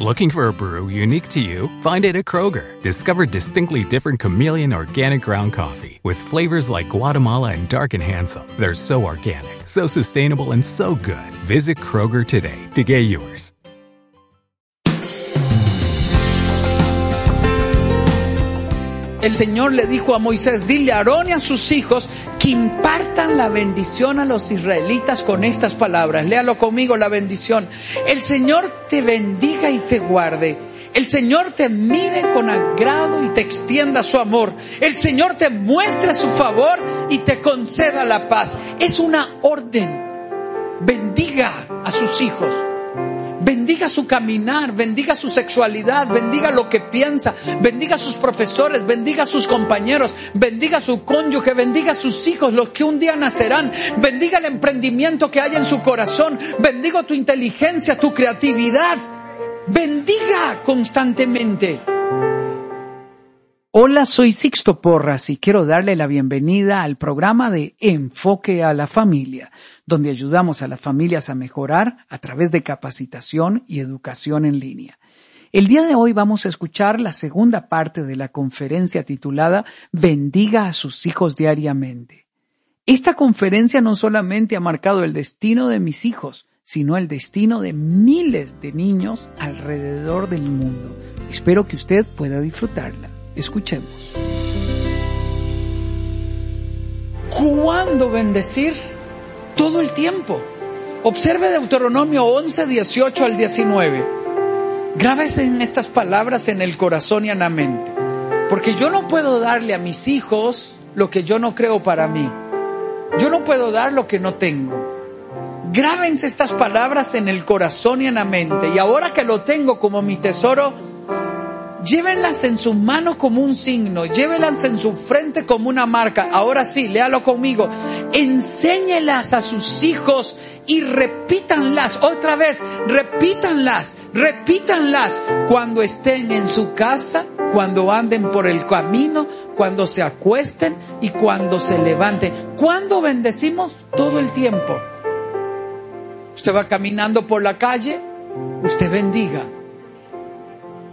Looking for a brew unique to you? Find it at Kroger. Discover distinctly different chameleon organic ground coffee with flavors like Guatemala and Dark and Handsome. They're so organic, so sustainable, and so good. Visit Kroger today to get yours. El Señor le dijo a Moisés, dile a Aarón y a sus hijos que impartan la bendición a los israelitas con estas palabras. Léalo conmigo la bendición. El Señor te bendiga y te guarde. El Señor te mire con agrado y te extienda su amor. El Señor te muestre su favor y te conceda la paz. Es una orden. Bendiga a sus hijos. Bendiga su caminar, bendiga su sexualidad, bendiga lo que piensa, bendiga a sus profesores, bendiga a sus compañeros, bendiga a su cónyuge, bendiga a sus hijos, los que un día nacerán, bendiga el emprendimiento que hay en su corazón, bendiga tu inteligencia, tu creatividad, bendiga constantemente. Hola, soy Sixto Porras y quiero darle la bienvenida al programa de Enfoque a la Familia, donde ayudamos a las familias a mejorar a través de capacitación y educación en línea. El día de hoy vamos a escuchar la segunda parte de la conferencia titulada Bendiga a sus hijos diariamente. Esta conferencia no solamente ha marcado el destino de mis hijos, sino el destino de miles de niños alrededor del mundo. Espero que usted pueda disfrutarla. Escuchemos. ¿Cuándo bendecir? Todo el tiempo. Observe Deuteronomio 11, 18 al 19. Grábese en estas palabras en el corazón y en la mente. Porque yo no puedo darle a mis hijos lo que yo no creo para mí. Yo no puedo dar lo que no tengo. Grábense estas palabras en el corazón y en la mente. Y ahora que lo tengo como mi tesoro, llévenlas en sus manos como un signo, llévenlas en su frente como una marca. Ahora sí, léalo conmigo. Enséñelas a sus hijos y repítanlas otra vez, repítanlas, repítanlas cuando estén en su casa, cuando anden por el camino, cuando se acuesten y cuando se levanten. ¿Cuándo bendecimos? Todo el tiempo. Usted va caminando por la calle, usted bendiga.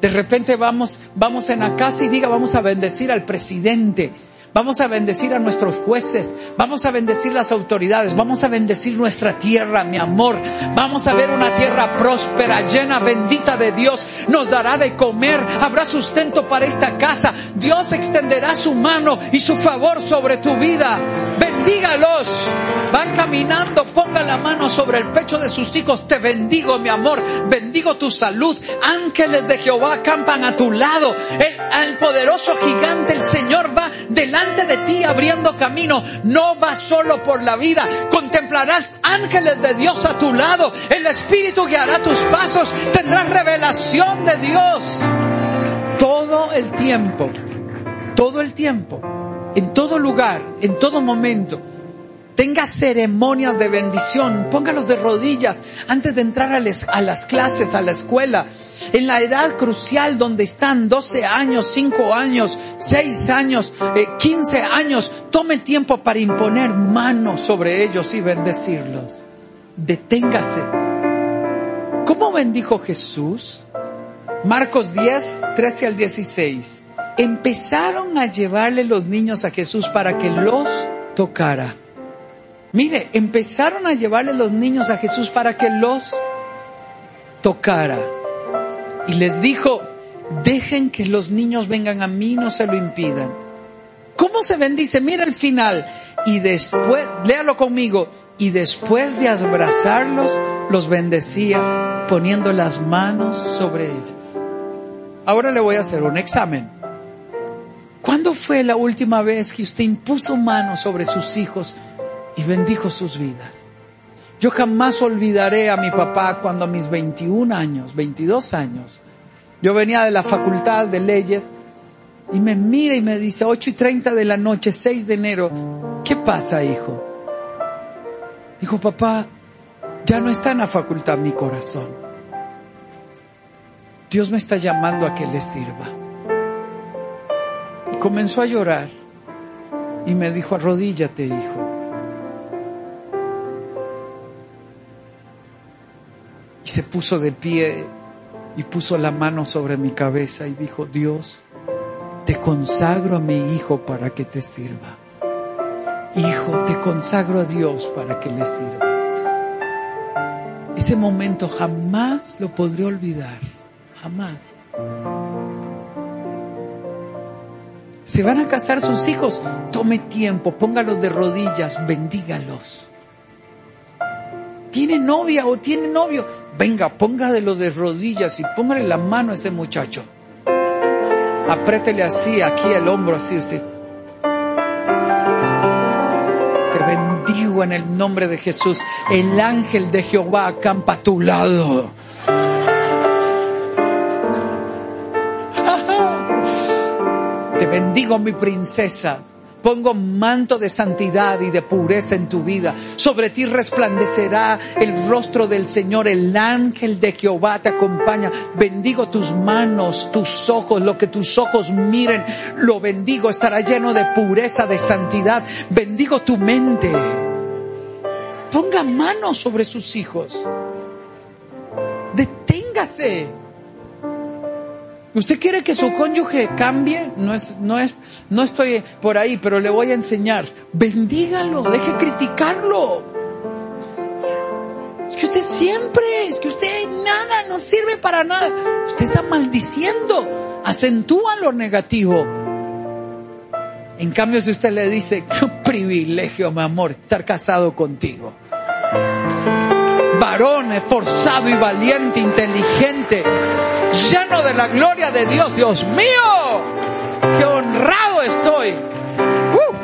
De repente vamos, vamos en la casa y diga, vamos a bendecir al presidente, vamos a bendecir a nuestros jueces, vamos a bendecir las autoridades, vamos a bendecir nuestra tierra, mi amor, vamos a ver una tierra próspera, llena, bendita de Dios, nos dará de comer, habrá sustento para esta casa, Dios extenderá su mano y su favor sobre tu vida, bendígalos, van caminando, ponga la mano sobre el pecho de sus hijos, te bendigo mi amor, bendigo tu salud, ángeles de Jehová acampan a tu lado, el, el poderoso gigante, el Señor va delante de ti abriendo camino, no vas solo por la vida, contemplarás ángeles de Dios a tu lado, el Espíritu guiará tus pasos, tendrás revelación de Dios. Todo el tiempo, todo el tiempo, en todo lugar, en todo momento. Tenga ceremonias de bendición, póngalos de rodillas antes de entrar a, las clases, a la escuela. En la edad crucial donde están 12 años, 5 años, 6 años, eh, 15 años, tome tiempo para imponer manos sobre ellos y bendecirlos. Deténgase. ¿Cómo bendijo Jesús? Marcos 10, 13 al 16. Empezaron a llevarle los niños a Jesús para que los tocara. Mire, empezaron a llevarle los niños a Jesús para que los tocara. Y les dijo, dejen que los niños vengan a mí, no se lo impidan. ¿Cómo se bendice? Mira el final. Y después, léalo conmigo, y después de abrazarlos, los bendecía poniendo las manos sobre ellos. Ahora le voy a hacer un examen. ¿Cuándo fue la última vez que usted impuso manos sobre sus hijos y bendijo sus vidas? Yo jamás olvidaré a mi papá cuando a mis 21 años, 22 años, Yo venía de la facultad de leyes y me mira y me dice, 8 y 30 de la noche, 6 de enero, ¿qué pasa, hijo? Dijo, papá, ya no está en la facultad mi corazón. Dios me está llamando a que le sirva. Comenzó a llorar y me dijo, arrodíllate, hijo. Y se puso de pie y puso la mano sobre mi cabeza y dijo, Dios, te consagro a mi hijo para que te sirva. Hijo, te consagro a Dios para que le sirvas. Ese momento jamás lo podré olvidar, jamás. Se van a casar sus hijos, tome tiempo, póngalos de rodillas, bendígalos. ¿Tiene novia o tiene novio? Venga, póngalo de rodillas y póngale la mano a ese muchacho. Apriétele así, aquí el hombro, así usted. Te bendigo en el nombre de Jesús. El ángel de Jehová acampa a tu lado. Bendigo, mi princesa. Pongo manto de santidad y de pureza en tu vida. Sobre ti resplandecerá el rostro del Señor. El ángel de Jehová te acompaña. Bendigo tus manos, tus ojos, lo que tus ojos miren. Lo bendigo. Estará lleno de pureza, de santidad. Bendigo tu mente. Ponga manos sobre sus hijos. Deténgase. ¿Usted quiere que su cónyuge cambie? No es, no es, no estoy por ahí, pero le voy a enseñar. Bendígalo, deje criticarlo. Es que usted siempre, es que usted nada, no sirve para nada. Usted está maldiciendo, acentúa lo negativo. En cambio, si usted le dice, qué privilegio, mi amor, estar casado contigo. Varón esforzado y valiente, inteligente, lleno de la gloria de Dios. Dios mío, qué honrado estoy. ¡Uh!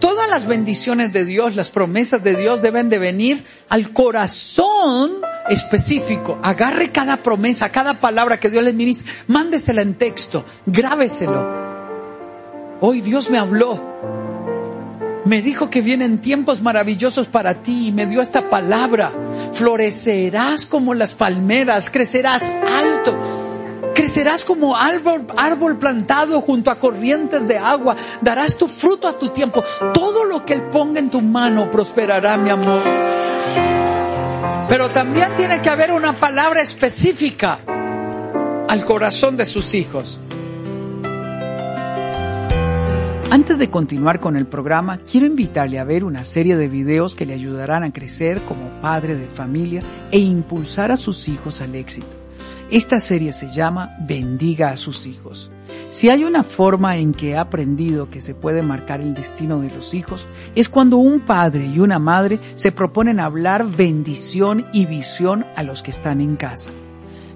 Todas las bendiciones de Dios, las promesas de Dios deben de venir al corazón específico. Agarre cada promesa, cada palabra que Dios le ministre, mándesela en texto, grábeselo. Hoy Dios me habló me dijo que vienen tiempos maravillosos para ti y me dio esta palabra. Florecerás como las palmeras, crecerás alto, crecerás como árbol, árbol plantado junto a corrientes de agua, darás tu fruto a tu tiempo. Todo lo que Él ponga en tu mano prosperará, mi amor. Pero también tiene que haber una palabra específica al corazón de sus hijos. Antes de continuar con el programa, quiero invitarle a ver una serie de videos que le ayudarán a crecer como padre de familia e impulsar a sus hijos al éxito. Esta serie se llama Bendiga a sus hijos. Si hay una forma en que he aprendido que se puede marcar el destino de los hijos, es cuando un padre y una madre se proponen hablar bendición y visión a los que están en casa.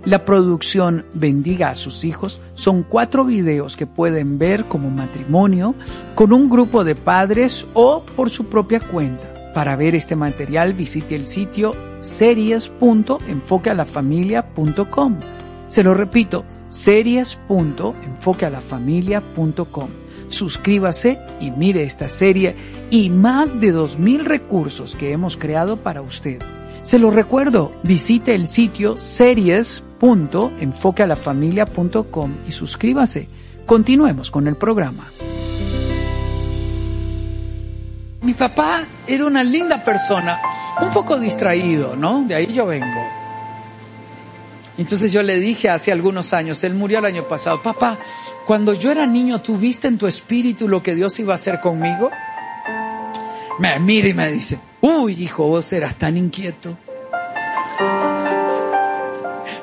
La producción Bendiga a sus hijos son cuatro videos que pueden ver como matrimonio con un grupo de padres o por su propia cuenta. Para ver este material visite el sitio series.enfoquealafamilia.com. Se lo repito, series.enfoquealafamilia.com. Suscríbase y mire esta serie y más de 2.000 recursos que hemos creado para usted. Se lo recuerdo, visite el sitio series.enfoquealafamilia.com y suscríbase. Continuemos con el programa. Mi papá era una linda persona, un poco distraído, ¿no? De ahí yo vengo. Entonces yo le dije hace algunos años, él murió el año pasado, papá, cuando yo era niño, ¿tú viste en tu espíritu lo que Dios iba a hacer conmigo? Me mira y me dice, uy, hijo, vos eras tan inquieto.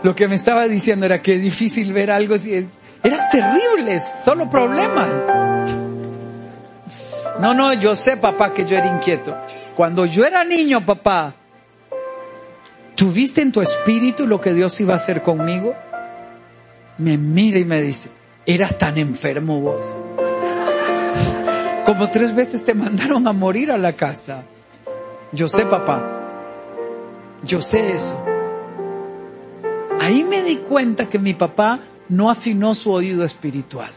Lo que me estaba diciendo era que es difícil ver algo así. Eras terrible, solo problemas. No, no, yo sé, papá, que yo era inquieto. Cuando yo era niño, papá, ¿tuviste en tu espíritu lo que Dios iba a hacer conmigo? Me mira y me dice, eras tan enfermo vos. Como tres veces te mandaron a morir a la casa. Yo sé, papá. Yo sé eso. Ahí me di cuenta que mi papá no afinó su oído espiritual.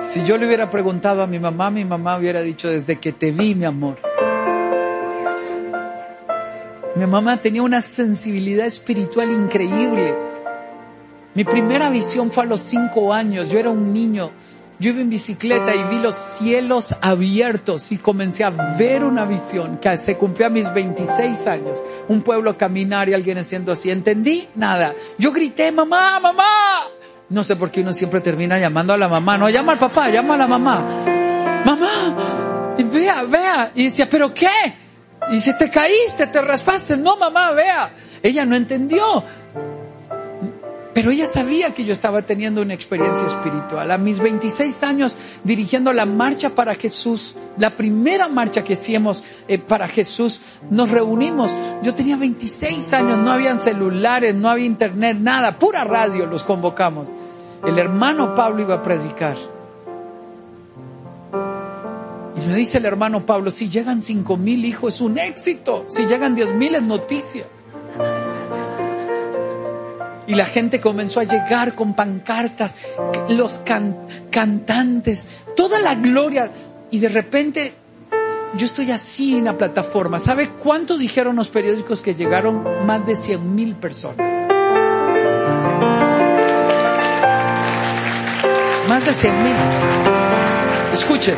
Si yo le hubiera preguntado a mi mamá, mi mamá hubiera dicho, desde que te vi, mi amor. Mi mamá tenía una sensibilidad espiritual increíble. Mi primera visión fue a los cinco años. Yo era un niño. Yo iba en bicicleta y vi los cielos abiertos y comencé a ver una visión que se cumplió a mis 26 años. Un pueblo caminar y alguien haciendo así. ¿Entendí? Nada. Yo grité, mamá, mamá. No sé por qué uno siempre termina llamando a la mamá. No, llama al papá, llama a la mamá. Mamá, vea, vea. Y decía, ¿pero qué? Y si te caíste, te raspaste. No, mamá, vea. Ella no entendió. Pero ella sabía que yo estaba teniendo una experiencia espiritual. A mis 26 años dirigiendo la marcha para Jesús, la primera marcha que hicimos eh, para Jesús, nos reunimos. Yo tenía 26 años, no habían celulares, no había internet, nada, pura radio los convocamos. El hermano Pablo iba a predicar. Y me dice el hermano Pablo, si llegan cinco mil hijos es un éxito, si llegan diez mil es noticia. Y la gente comenzó a llegar con pancartas, los cantantes, toda la gloria. Y de repente yo estoy así en la plataforma. ¿Sabe cuánto dijeron los periódicos que llegaron? Más de cien mil personas. Más de cien mil. Escuche,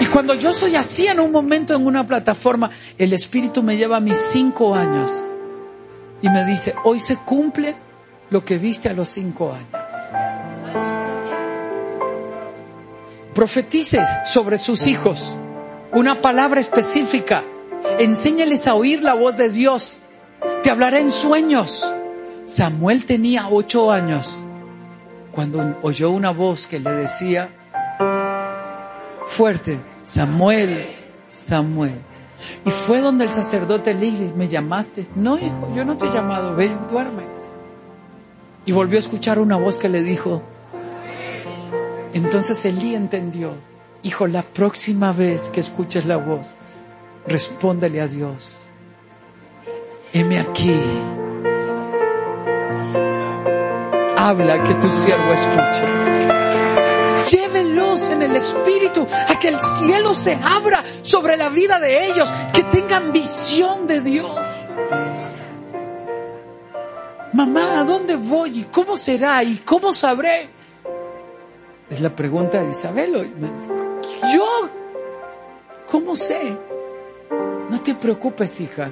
y cuando yo estoy así en un momento en una plataforma, el Espíritu me lleva a mis cinco años y me dice, hoy se cumple lo que viste a los cinco años. Profetices sobre sus hijos una palabra específica. Enséñales a oír la voz de Dios. Te hablará en sueños. Samuel tenía ocho años cuando oyó una voz que le decía fuerte, Samuel, Samuel. Y fue donde el sacerdote le dijo, ¿me llamaste? No, hijo, yo no te he llamado, ve, duerme. Y volvió a escuchar una voz que le dijo, entonces Elí entendió, hijo, la próxima vez que escuches la voz, respóndele a Dios, heme aquí, habla que tu siervo escuche. Llévenlos en el Espíritu a que el cielo se abra sobre la vida de ellos, que tengan visión de Dios. Mamá, ¿a dónde voy? ¿Y cómo será? ¿Y cómo sabré? Es la pregunta de Isabel. ¿Yo? ¿Cómo sé? No te preocupes, hija.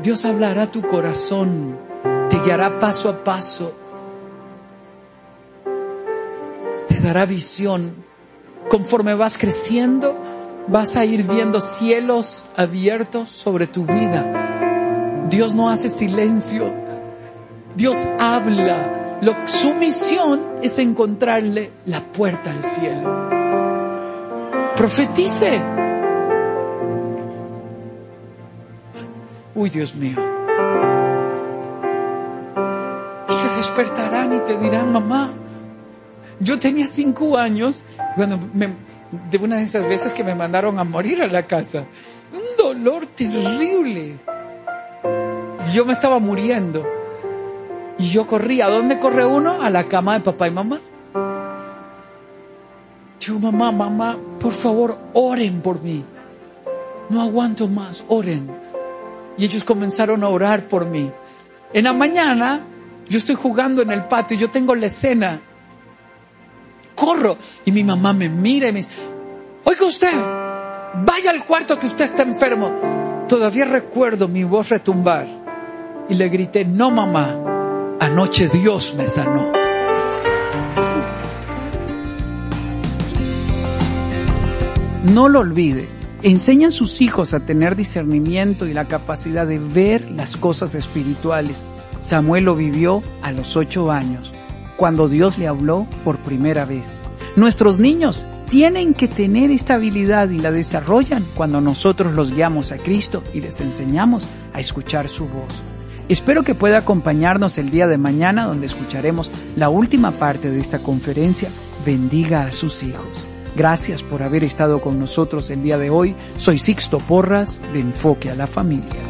Dios hablará tu corazón, te guiará paso a paso dará visión. Conforme vas creciendo, vas a ir viendo cielos abiertos sobre tu vida. Dios no hace silencio. Dios habla. Lo, su misión es encontrarle la puerta al cielo. Profetice. Uy, Dios mío. Y se despertarán y te dirán, mamá, yo tenía cinco años, bueno, de una de esas veces que me mandaron a morir a la casa. Un dolor terrible. Yo me estaba muriendo. Y yo corría. ¿A dónde corre uno? A la cama de papá y mamá. Yo, mamá, mamá, por favor, oren por mí. No aguanto más, oren. Y ellos comenzaron a orar por mí. En la mañana, yo estoy jugando en el patio, yo tengo la escena corro. Y mi mamá me mira y me dice, oiga usted, vaya al cuarto que usted está enfermo. Todavía recuerdo mi voz retumbar y le grité, no mamá, anoche Dios me sanó. No lo olvide, enseña a sus hijos a tener discernimiento y la capacidad de ver las cosas espirituales. Samuel lo vivió a los ocho años cuando Dios le habló por primera vez. Nuestros niños tienen que tener esta habilidad y la desarrollan cuando nosotros los guiamos a Cristo y les enseñamos a escuchar su voz. Espero que pueda acompañarnos el día de mañana donde escucharemos la última parte de esta conferencia, Bendiga a sus hijos. Gracias por haber estado con nosotros el día de hoy. Soy Sixto Porras de Enfoque a la Familia.